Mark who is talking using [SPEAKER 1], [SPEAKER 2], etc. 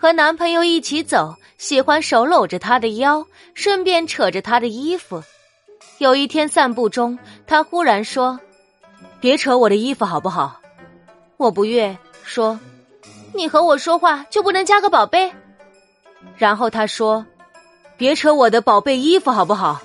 [SPEAKER 1] 和男朋友一起走，喜欢手搂着他的腰，顺便扯着他的衣服。有一天散步中，他忽然说，
[SPEAKER 2] 别扯我的衣服好不好？
[SPEAKER 1] 我不悦说，你和我说话就不能加个宝贝？然后他说，
[SPEAKER 2] 别扯我的宝贝衣服好不好？